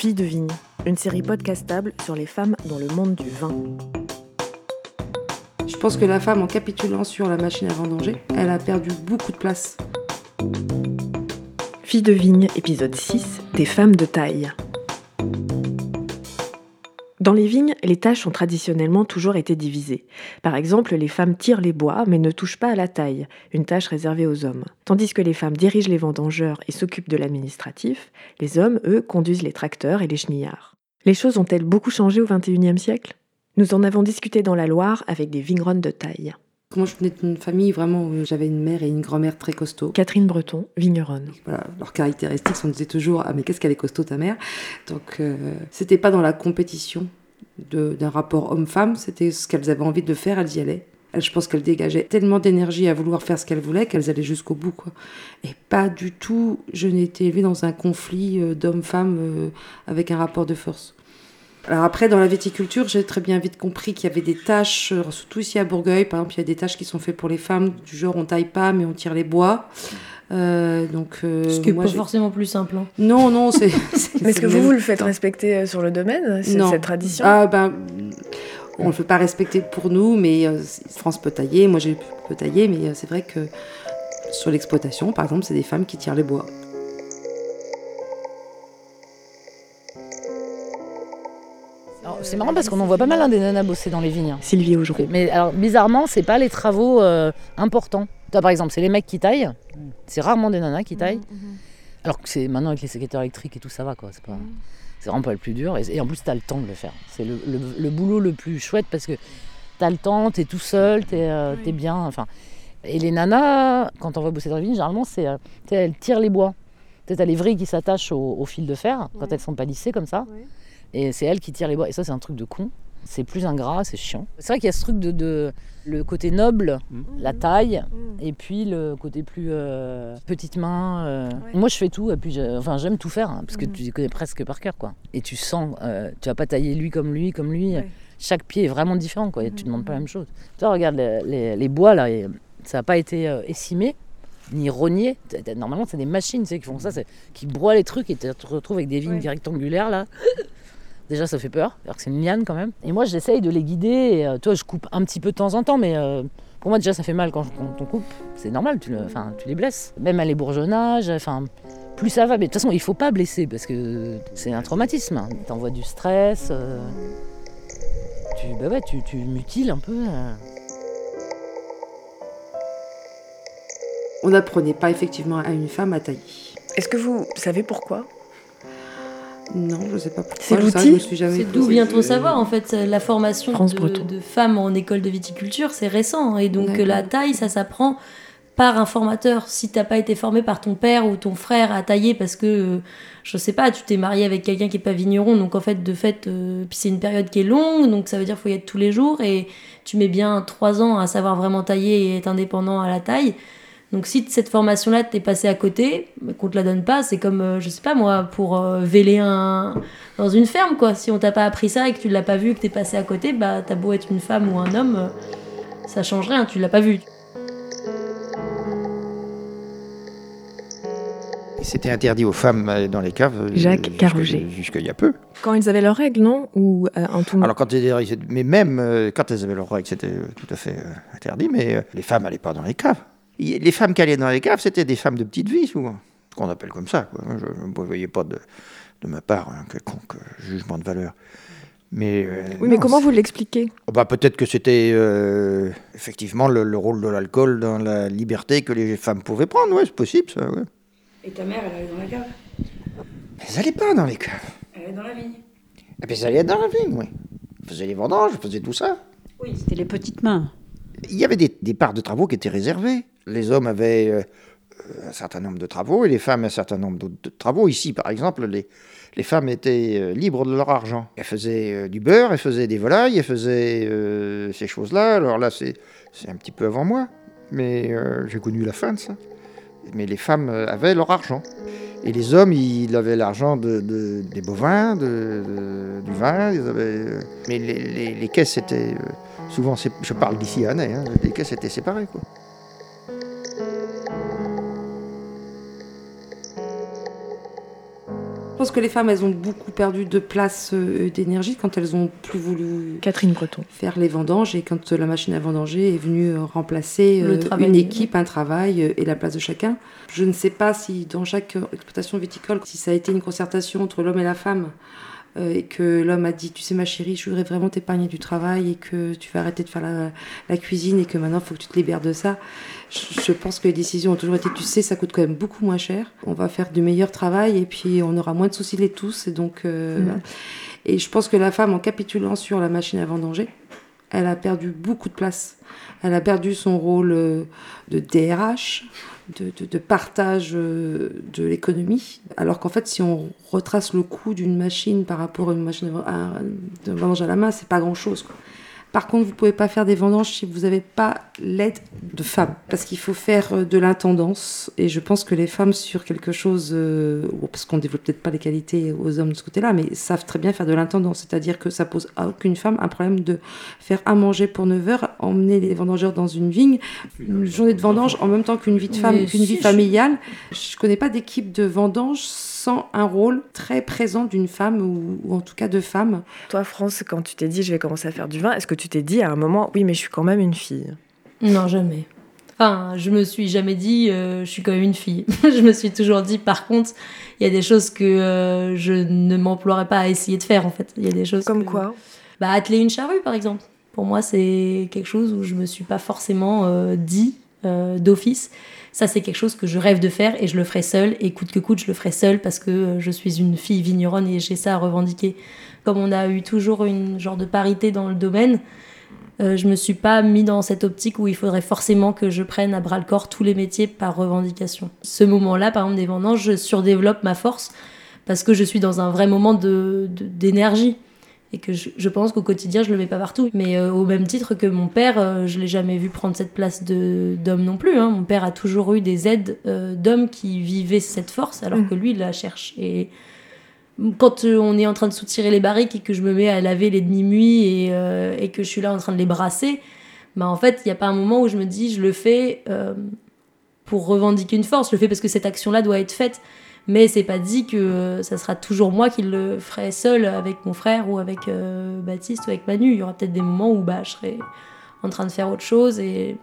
Fille de vigne, une série podcastable sur les femmes dans le monde du vin. Je pense que la femme, en capitulant sur la machine à vendanger, elle a perdu beaucoup de place. Fille de vigne, épisode 6, des femmes de taille. Dans les vignes, les tâches ont traditionnellement toujours été divisées. Par exemple, les femmes tirent les bois mais ne touchent pas à la taille, une tâche réservée aux hommes. Tandis que les femmes dirigent les vendangeurs et s'occupent de l'administratif, les hommes, eux, conduisent les tracteurs et les chenillards. Les choses ont-elles beaucoup changé au XXIe siècle? Nous en avons discuté dans la Loire avec des vigneronnes de taille. Moi, je venais d'une famille vraiment où j'avais une mère et une grand-mère très costauds. Catherine Breton, vigneronne. Voilà, leurs caractéristiques, on disait toujours Ah, mais qu'est-ce qu'elle est costaud, ta mère? Donc, euh, c'était pas dans la compétition d'un rapport homme-femme, c'était ce qu'elles avaient envie de faire, elles y allaient. Je pense qu'elles dégageaient tellement d'énergie à vouloir faire ce qu'elles voulaient qu'elles allaient jusqu'au bout. Quoi. Et pas du tout, je n'ai été élevée dans un conflit euh, d'homme-femme euh, avec un rapport de force. Alors après, dans la viticulture, j'ai très bien vite compris qu'il y avait des tâches, euh, surtout ici à Bourgueil, par exemple, il y a des tâches qui sont faites pour les femmes, du genre on taille pas, mais on tire les bois. Euh, donc, euh, Ce qui n'est pas forcément plus simple. Hein. Non, non, c'est. mais est-ce que vous, vous le faites respecter euh, sur le domaine, cette tradition ah, ben, On ne le fait pas respecter pour nous, mais France peut tailler, moi j'ai peux tailler, mais c'est vrai que sur l'exploitation, par exemple, c'est des femmes qui tirent les bois. C'est marrant parce qu'on en voit pas mal hein, des nanas bosser dans les vignes. Hein. Sylvie aujourd'hui. Mais alors bizarrement, c'est pas les travaux importants. Toi, par exemple, c'est les mecs qui taillent. C'est rarement des nanas qui taillent. Mhm, mhm. Alors que c'est maintenant avec les sécateurs électriques et tout, ça va quoi. C'est pas, mhm. c'est vraiment pas le plus dur. Et, en plus, tu as le temps de le faire. C'est le, boulot le plus chouette parce que tu as le temps, tu es tout seul, tu es, euh, bien. Enfin. Et les nanas, quand on va bosser dans la vigne, généralement, c'est, euh, elles tirent les bois. Tu as les vrilles qui s'attachent au, fil de fer quand elles sont pas lissées comme ça. Et c'est elles qui tirent les bois. Et ça, c'est un truc de con c'est plus ingrat, c'est chiant. C'est vrai qu'il y a ce truc de, le côté noble, mmh. la taille, mmh. et puis le côté plus euh, petite main. Euh. Moi, je fais tout, et puis enfin, j'aime tout faire, hein, parce que mmh. tu les connais presque par cœur, quoi. Et tu sens, euh, tu vas pas tailler lui comme lui, comme lui. Chaque pied est vraiment différent, quoi. Et tu demandes pas la même chose. Tu regarde les, bois là, ça n'a pas été essimé ni rogné. Normalement, c'est des machines qui font ça, qui broient les trucs et tu te retrouves avec des vignes rectangulaires là. Déjà, ça fait peur, alors que c'est une liane quand même. Et moi, j'essaye de les guider. Et, euh, toi, je coupe un petit peu de temps en temps, mais euh, pour moi, déjà, ça fait mal quand, on coupe. C'est normal, tu, le, tu les blesses. Même à l'ébourgeonnage, enfin, plus ça va. Mais de toute façon, il faut pas blesser parce que c'est un traumatisme. Hein. T'envoies du stress. Euh, tu, bah ouais, tu, tu mutiles un peu. On n'apprenait pas effectivement à une femme à tailler. Est-ce que vous savez pourquoi? Non, je ne sais pas pourquoi. C'est l'outil C'est d'où vient ton savoir en fait La formation de, femmes en école de viticulture, c'est récent. Et donc la taille, ça s'apprend par un formateur. Si tu n'as pas été formé par ton père ou ton frère à tailler parce que, je sais pas, tu t'es marié avec quelqu'un qui est pas vigneron, donc en fait, de fait, euh, puis c'est une période qui est longue, donc ça veut dire qu'il faut y être tous les jours, et tu mets bien trois ans à savoir vraiment tailler et être indépendant à la taille. Donc si cette formation-là t'es passé à côté, qu'on te la donne pas, c'est comme, euh, je sais pas moi, pour euh, véler un... dans une ferme, quoi. Si on t'a pas appris ça et que tu l'as pas vu, que t'es passé à côté, bah t'as beau être une femme ou un homme, euh, ça change rien, tu l'as pas vu. C'était interdit aux femmes dans les caves. Jacques Carrouget. Jusqu'il y a peu. Quand ils avaient leurs règles, non? Ou en tout Alors, quand mais même quand elles avaient leurs règles, c'était tout à fait interdit, mais les femmes n'allaient pas dans les caves les femmes qui allaient dans les caves, c'était des femmes de petite vie, souvent. Ce qu'on appelle comme ça. Je ne voyais pas de, ma part un quelconque jugement de valeur. Mais, euh, oui, mais comment vous l'expliquez? Oh, bah, Peut-être que c'était euh, effectivement le, rôle de l'alcool dans la liberté que les femmes pouvaient prendre. Oui, c'est possible, ça. Et ta mère, elle allait dans la cave? Mais elle n'allait pas dans les caves. Elle allait dans la vigne. Eh bien, elle allait dans la vigne, oui. Elle faisait les vendanges, elle faisait tout ça. Oui, c'était les petites mains. Il y avait des, des parts de travaux qui étaient réservées les hommes avaient euh, un certain nombre de travaux et les femmes un certain nombre d'autres travaux. Ici, par exemple, les, les femmes étaient euh, libres de leur argent. Elles faisaient euh, du beurre, elles faisaient des volailles, elles faisaient ces choses-là. Alors là, c'est un petit peu avant moi, mais j'ai connu la fin de ça. Mais les femmes avaient leur argent. Et les hommes, ils avaient l'argent de, des bovins, du vin. Mais les, caisses étaient souvent, je parle d'ici à Année, hein, les caisses étaient séparées. Quoi. Pense que les femmes, elles ont beaucoup perdu de place euh, d'énergie quand elles ont plus voulu Catherine Breton. faire les vendanges et quand euh, la machine à vendanger est venue euh, remplacer euh, une équipe, un travail et la place de chacun. Je ne sais pas si dans chaque exploitation viticole, si ça a été une concertation entre l'homme et la femme et que l'homme a dit, tu sais ma chérie, je voudrais vraiment t'épargner du travail et que tu vas arrêter de faire la, la cuisine et que maintenant il faut que tu te libères de ça. Je, je pense que les décisions ont toujours été, tu sais, ça coûte quand même beaucoup moins cher. On va faire du meilleur travail et puis on aura moins de soucis les tous. Et donc, euh. Et je pense que la femme, en capitulant sur la machine à vendanger, elle a perdu beaucoup de place. Elle a perdu son rôle euh, de DRH, de, partage euh, de l'économie. Alors qu'en fait, si on retrace le coût d'une machine par rapport à une machine de à la main, c'est pas grand-chose. Par contre, vous pouvez pas faire des vendanges si vous n'avez pas l'aide de femmes, parce qu'il faut faire euh, de l'intendance. Et je pense que les femmes sur quelque chose, euh, parce qu'on développe peut-être pas les qualités aux hommes de ce côté-là, mais savent très bien faire de l'intendance. C'est-à-dire que ça pose à aucune femme un problème de faire à manger pour 9 heures, emmener les vendangeurs dans une vigne, une journée de vendange en même temps qu'une vie de femme, qu'une vie je- familiale. Je connais pas d'équipe de vendange sans un rôle très présent d'une femme ou, ou en tout cas de femmes. Toi, France, quand tu t'es dit je vais commencer à faire du vin, est-ce que tu t'es dit à un moment oui, mais je suis quand même une fille? Non, jamais. Enfin, je me suis jamais dit, euh, je suis quand même une fille. je me suis toujours dit, par contre, il y a des choses que euh, je ne m'emploierais pas à essayer de faire, en fait. Il y a des choses Comme que- quoi? Bah, atteler une charrue, par exemple. Pour moi, c'est quelque chose où je me suis pas forcément euh, dit euh, d'office. Ça, c'est quelque chose que je rêve de faire et je le ferai seule. Et coûte que coûte, je le ferai seule parce que euh, je suis une fille vigneronne et j'ai ça à revendiquer. Comme on a eu toujours une genre de parité dans le domaine, euh, je me suis pas mis dans cette optique où il faudrait forcément que je prenne à bras le corps tous les métiers par revendication. Ce moment-là, par exemple, des vendanges, je surdéveloppe ma force parce que je suis dans un vrai moment de- de- d'énergie et que je, je pense qu'au quotidien je le mets pas partout mais euh, au même titre que mon père euh, je l'ai jamais vu prendre cette place de d'homme non plus hein. mon père a toujours eu des aides euh, d'hommes qui vivaient cette force alors Mm. que lui il la cherche et quand on est en train de soutirer les barriques et que je me mets à laver les demi-nuits et, et que je suis là en train de les brasser bah en fait il n'y a pas un moment où je me dis je le fais pour revendiquer une force je le fais parce que cette action là doit être faite mais c'est pas dit que euh, ça sera toujours moi qui le ferai seul avec mon frère ou avec euh, Baptiste ou avec Manu. Il y aura peut-être des moments où bah, je serai en train de faire autre chose et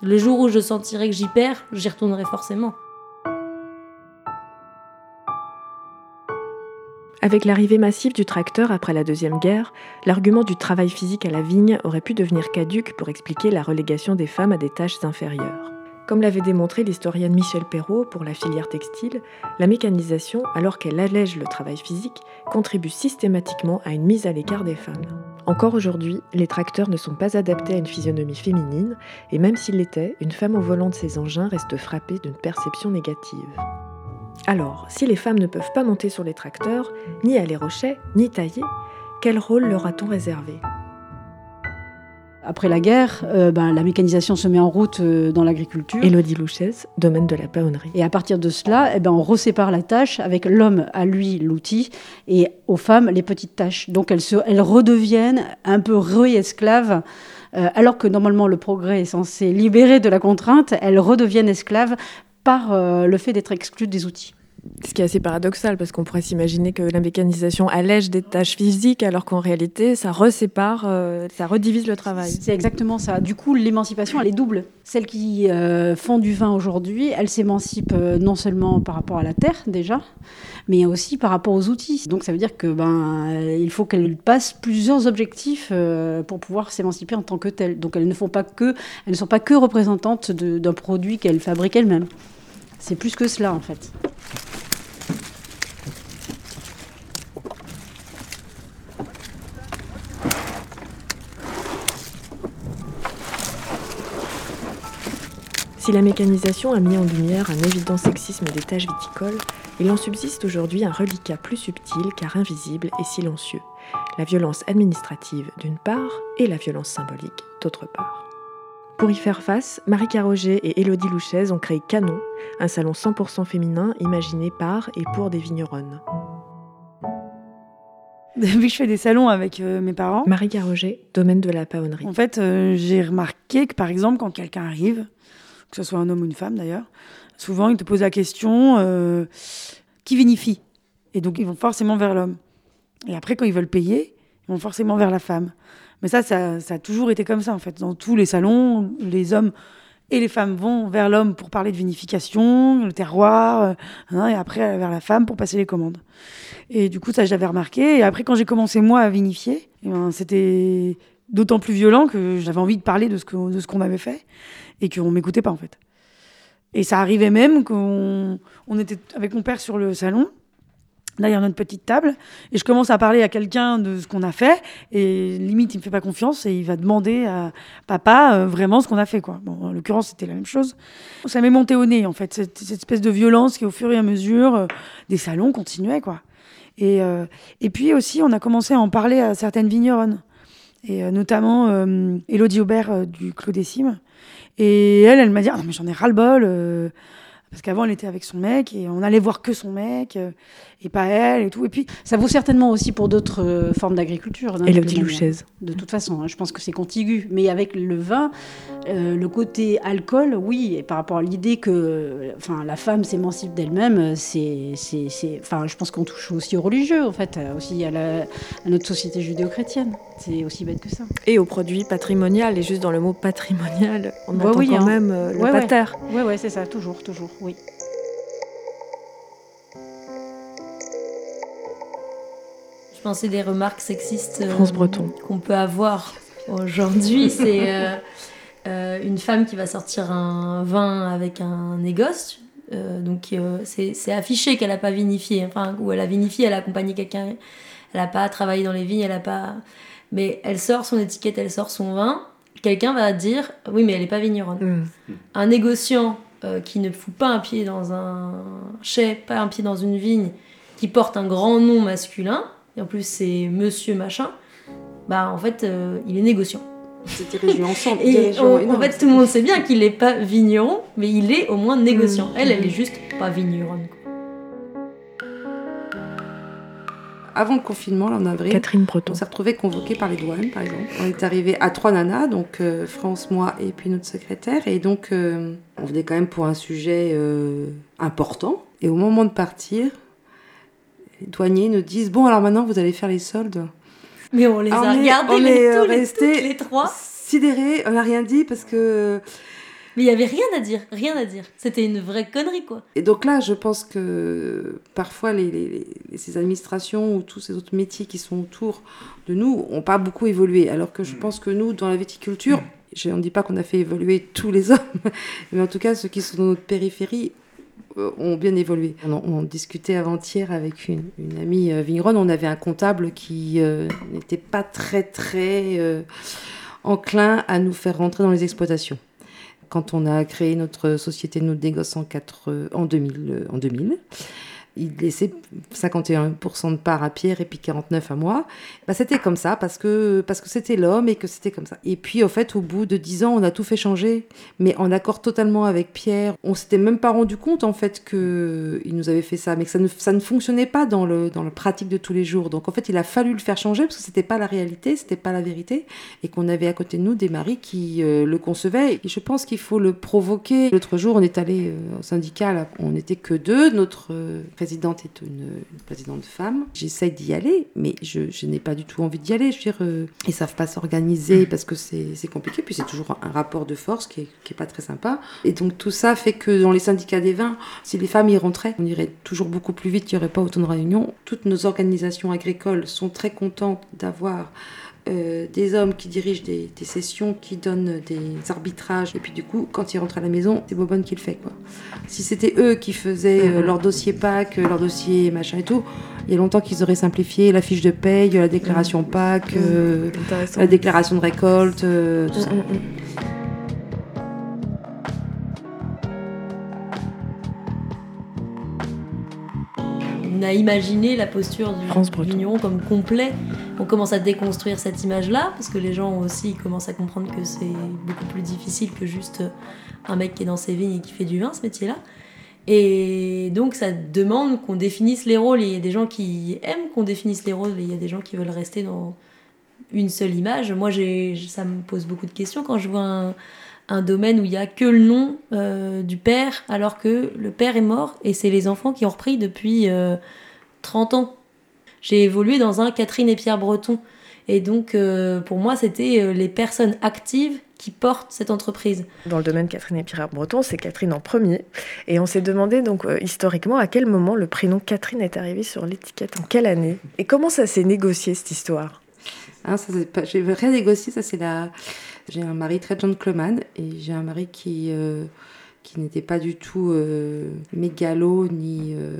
le jour où je sentirai que j'y perds, j'y retournerai forcément. Avec l'arrivée massive du tracteur après la Deuxième Guerre, l'argument du travail physique à la vigne aurait pu devenir caduque pour expliquer la relégation des femmes à des tâches inférieures. Comme l'avait démontré l'historienne Michel Perrault pour la filière textile, la mécanisation, alors qu'elle allège le travail physique, contribue systématiquement à une mise à l'écart des femmes. Encore aujourd'hui, les tracteurs ne sont pas adaptés à une physionomie féminine, et même s'ils l'étaient, une femme au volant de ces engins reste frappée d'une perception négative. Alors, si les femmes ne peuvent pas monter sur les tracteurs, ni aller rocher, ni tailler, quel rôle leur a-t-on réservé? Après la guerre, euh, ben, la mécanisation se met en route euh, dans l'agriculture. Élodie Louchez, domaine de la paonnerie. Et à partir de cela, eh ben, on resépare la tâche avec l'homme à lui l'outil et aux femmes les petites tâches. Donc elles, se, elles redeviennent un peu re-esclaves. euh, alors que normalement le progrès est censé libérer de la contrainte, elles redeviennent esclaves par le fait d'être exclues des outils. Ce qui est assez paradoxal parce qu'on pourrait s'imaginer que la mécanisation allège des tâches physiques alors qu'en réalité ça resépare, euh, ça redivise le travail. C'est exactement ça. Du coup, l'émancipation, elle est double. Celles qui euh, font du vin aujourd'hui, elles s'émancipent euh, non seulement par rapport à la terre déjà, mais aussi par rapport aux outils. Donc ça veut dire que ben il faut qu'elles passent plusieurs objectifs pour pouvoir s'émanciper en tant que telles. Donc elles ne font pas que, elles ne sont pas que représentantes d'un produit qu'elles fabriquent elles-mêmes. C'est plus que cela en fait. Si la mécanisation a mis en lumière un évident sexisme des tâches viticoles, il en subsiste aujourd'hui un reliquat plus subtil car invisible et silencieux, la violence administrative d'une part et la violence symbolique d'autre part. Pour y faire face, Marie Carroger et Élodie Louchez ont créé Canon, un salon 100% féminin imaginé par et pour des vigneronnes. Depuis que je fais des salons avec euh, mes parents, Marie Carroger, domaine de la paonnerie. en fait, euh, j'ai remarqué que par exemple, quand quelqu'un arrive, que ce soit un homme ou une femme d'ailleurs, souvent il te pose la question euh, qui vinifie? Et donc, ils vont forcément vers l'homme. Et après, quand ils veulent payer, ils vont forcément vers la femme. Mais ça, ça, ça a toujours été comme ça, en fait. Dans tous les salons, les hommes et les femmes vont vers l'homme pour parler de vinification, le terroir, euh, hein, et après vers la femme pour passer les commandes. Et du coup, ça, j'avais remarqué. Et après, quand j'ai commencé, moi, à vinifier, eh ben, c'était d'autant plus violent que j'avais envie de parler de ce qu'on qu'on avait fait et qu'on m'écoutait pas, en fait. Et ça arrivait même qu'on on était avec mon père sur le salon derrière notre petite table et je commence à parler à quelqu'un de ce qu'on a fait et limite il me fait pas confiance et il va demander à papa euh, vraiment ce qu'on a fait quoi. Bon en l'occurrence c'était la même chose. Ça m'est monté au nez en fait cette, cette, espèce de violence qui au fur et à mesure euh, des salons continuait quoi. Et euh, et puis aussi on a commencé à en parler à certaines vigneronnes et euh, notamment Elodie Aubert du Clos des et elle elle m'a dit ah non mais j'en ai ras le bol parce qu'avant, elle était avec son mec et on allait voir que son mec euh, et pas elle et tout. Et puis, ça vaut certainement aussi pour d'autres euh, formes d'agriculture. Et le Louchez. De toute façon, hein, je pense que c'est contigu. Mais avec le vin, euh, le côté alcool, oui, et par rapport à l'idée que enfin, la femme s'émancipe d'elle-même, c'est, enfin, je pense qu'on touche aussi au religieux, en fait, aussi à, la, à notre société judéo-chrétienne. C'est aussi bête que ça. Et au produit patrimonial. Et juste dans le mot patrimonial, on bah entend oui, quand hein. même le ouais, pater. Oui, ouais, c'est ça, toujours, toujours oui. Pensais des remarques sexistes euh, qu'on peut avoir aujourd'hui. C'est euh, euh, une femme qui va sortir un vin avec un négoce. donc c'est affiché qu'elle n'a pas vinifié. Enfin, ou elle a vinifié, elle a accompagné quelqu'un. Elle n'a pas travaillé dans les vignes, elle n'a pas. Mais elle sort son étiquette, elle sort son vin. Quelqu'un va dire oui, mais elle n'est pas vigneronne. Mm. Un négociant euh, qui ne fout pas un pied dans un chai, pas un pied dans une vigne, qui porte un grand nom masculin, et en plus c'est monsieur machin, bah en fait euh, il est négociant. C'est dirigé ensemble. et en fait tout le monde sait bien qu'il n'est pas vigneron, mais il est au moins négociant. Mmh. Elle, elle est juste pas vigneronne. avant le confinement, là, en avril, Catherine Breton. on s'est retrouvés convoqués par les douanes, par exemple. On est arrivé à trois nanas, donc euh, France, moi et puis notre secrétaire. Et donc, euh, on venait quand même pour un sujet euh, important. Et au moment de partir, douaniers nous disent Bon, alors maintenant, vous allez faire les soldes. Mais on les a regardés, on est, restés les trois. Sidérés, on n'a rien dit parce que mais il y avait rien à dire, rien à dire. C'était une vraie connerie, quoi. Et donc là, je pense que parfois, les, ces administrations ou tous ces autres métiers qui sont autour de nous n'ont pas beaucoup évolué. Alors que je mm. pense que nous, dans la viticulture, on ne dit pas qu'on a fait évoluer tous les hommes, mais en tout cas, ceux qui sont dans notre périphérie ont bien évolué. On, discutait avant-hier avec une, amie euh, vigneronne, on avait un comptable qui euh, n'était pas très très enclin à nous faire rentrer dans les exploitations quand on a créé notre société de négoce en, 4, en 2000. En 2000 il laissait 51% de part à Pierre et puis 49 à moi. Bah, c'était comme ça parce que parce que c'était l'homme et que c'était comme ça. Et puis au fait, au bout de 10 ans, on a tout fait changer, mais en accord totalement avec Pierre. On s'était même pas rendu compte en fait que il nous avait fait ça, mais que ça ne, ça ne fonctionnait pas dans le dans la pratique de tous les jours. Donc en fait, il a fallu le faire changer parce que c'était pas la réalité, c'était pas la vérité, et qu'on avait à côté de nous des maris qui euh, le concevaient. Et je pense qu'il faut le provoquer. L'autre jour, on est allé euh, au syndicat, on n'était que deux. Notre euh, présidente est une, présidente femme. J'essaye d'y aller, mais je, n'ai pas du tout envie d'y aller. Je veux dire, euh, ils savent pas s'organiser parce que c'est compliqué. Puis c'est toujours un rapport de force qui est, qui est, pas très sympa. Et donc tout ça fait que dans les syndicats des vins, si les femmes y rentraient, on irait toujours beaucoup plus vite. Il n'y aurait pas autant de réunions. Toutes nos organisations agricoles sont très contentes d'avoir euh, des hommes qui dirigent des, sessions, qui donnent des arbitrages. Et puis du coup, quand ils rentrent à la maison, c'est Bobonne qui le fait. Quoi. Si c'était eux qui faisaient euh, leur dossier PAC, euh, leur dossier machin et tout, il y a longtemps qu'ils auraient simplifié la fiche de paye, la déclaration PAC, la déclaration de récolte, tout ça. On a imaginé la posture du vigneron comme complet. On commence à déconstruire cette image-là, parce que les gens aussi commencent à comprendre que c'est beaucoup plus difficile que juste un mec qui est dans ses vignes et qui fait du vin, ce métier-là. Et donc ça demande qu'on définisse les rôles. il y a des gens qui aiment qu'on définisse les rôles, et il y a des gens qui veulent rester dans une seule image. Moi, ça me pose beaucoup de questions quand je vois un un domaine où il n'y a que le nom euh, du père, alors que le père est mort et c'est les enfants qui ont repris depuis 30 30 ans. J'ai évolué dans un Catherine et Pierre Breton. Et donc, euh, pour moi, c'était euh, les personnes actives qui portent cette entreprise. Dans le domaine Catherine et Pierre Breton, c'est Catherine en premier. Et on s'est demandé donc euh, historiquement à quel moment le prénom Catherine est arrivé sur l'étiquette, en quelle année? Et comment ça s'est négocié cette histoire? Ah, ça, pas... J'ai rien négocié, ça c'est la... J'ai un mari très gentleman et j'ai un mari qui qui n'était pas du tout euh, mégalo ni, euh,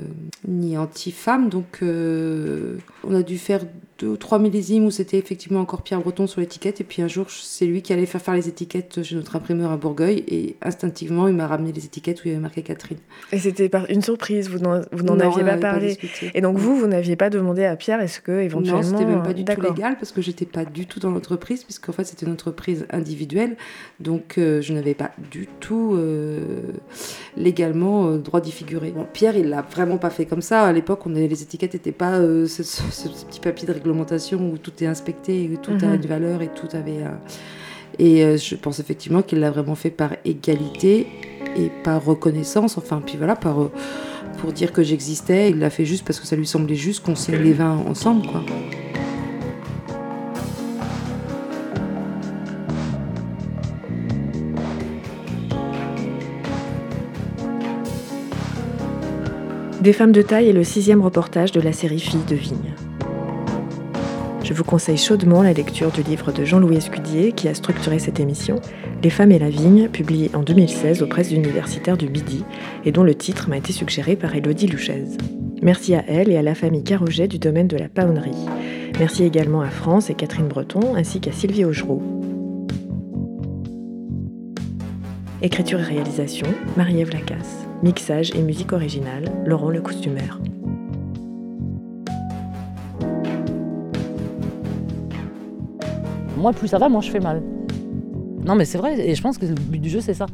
ni anti-femme. Donc euh, on a dû faire deux ou trois millésimes où c'était effectivement encore Pierre Breton sur l'étiquette. Et puis un jour, c'est lui qui allait faire faire les étiquettes chez notre imprimeur à Bourgueil. Et instinctivement, il m'a ramené les étiquettes où il y avait marqué Catherine. Et c'était une surprise, vous n'en aviez pas parlé. et donc vous, vous n'aviez pas demandé à Pierre est-ce que éventuellement. Non, c'était même pas du tout légal parce que j'étais pas du tout dans l'entreprise, puisqu'en fait c'était une entreprise individuelle. Donc je n'avais pas du tout légalement droit d'y figurer. Bon, Pierre, il l'a vraiment pas fait comme ça. À l'époque, on les étiquettes n'étaient pas ce, ce, petit papier de réglementation où tout est inspecté, où tout a mhm. une valeur et tout avait. Et euh, je pense effectivement qu'il l'a vraiment fait par égalité et par reconnaissance. Enfin, puis voilà, par, euh, pour dire que j'existais. Il l'a fait juste parce que ça lui semblait juste qu'on signe les vins ensemble, quoi. Des femmes de taille est le sixième reportage de la série Filles de Vigne. Je vous conseille chaudement la lecture du livre de Jean-Louis Escudier qui a structuré cette émission, Les femmes et la vigne, publié en 2016 aux presses universitaires du Midi et dont le titre m'a été suggéré par Elodie Louchez. Merci à elle et à la famille Caroget du domaine de la paonnerie. Merci également à France et Catherine Breton ainsi qu'à Sylvie Augereau. Écriture et réalisation, Marie-Ève Lacasse. Mixage et musique originale, Laurent le costumeur. Moi, plus ça va, moins je fais mal. Non, mais c'est vrai, et je pense que le but du jeu, c'est ça.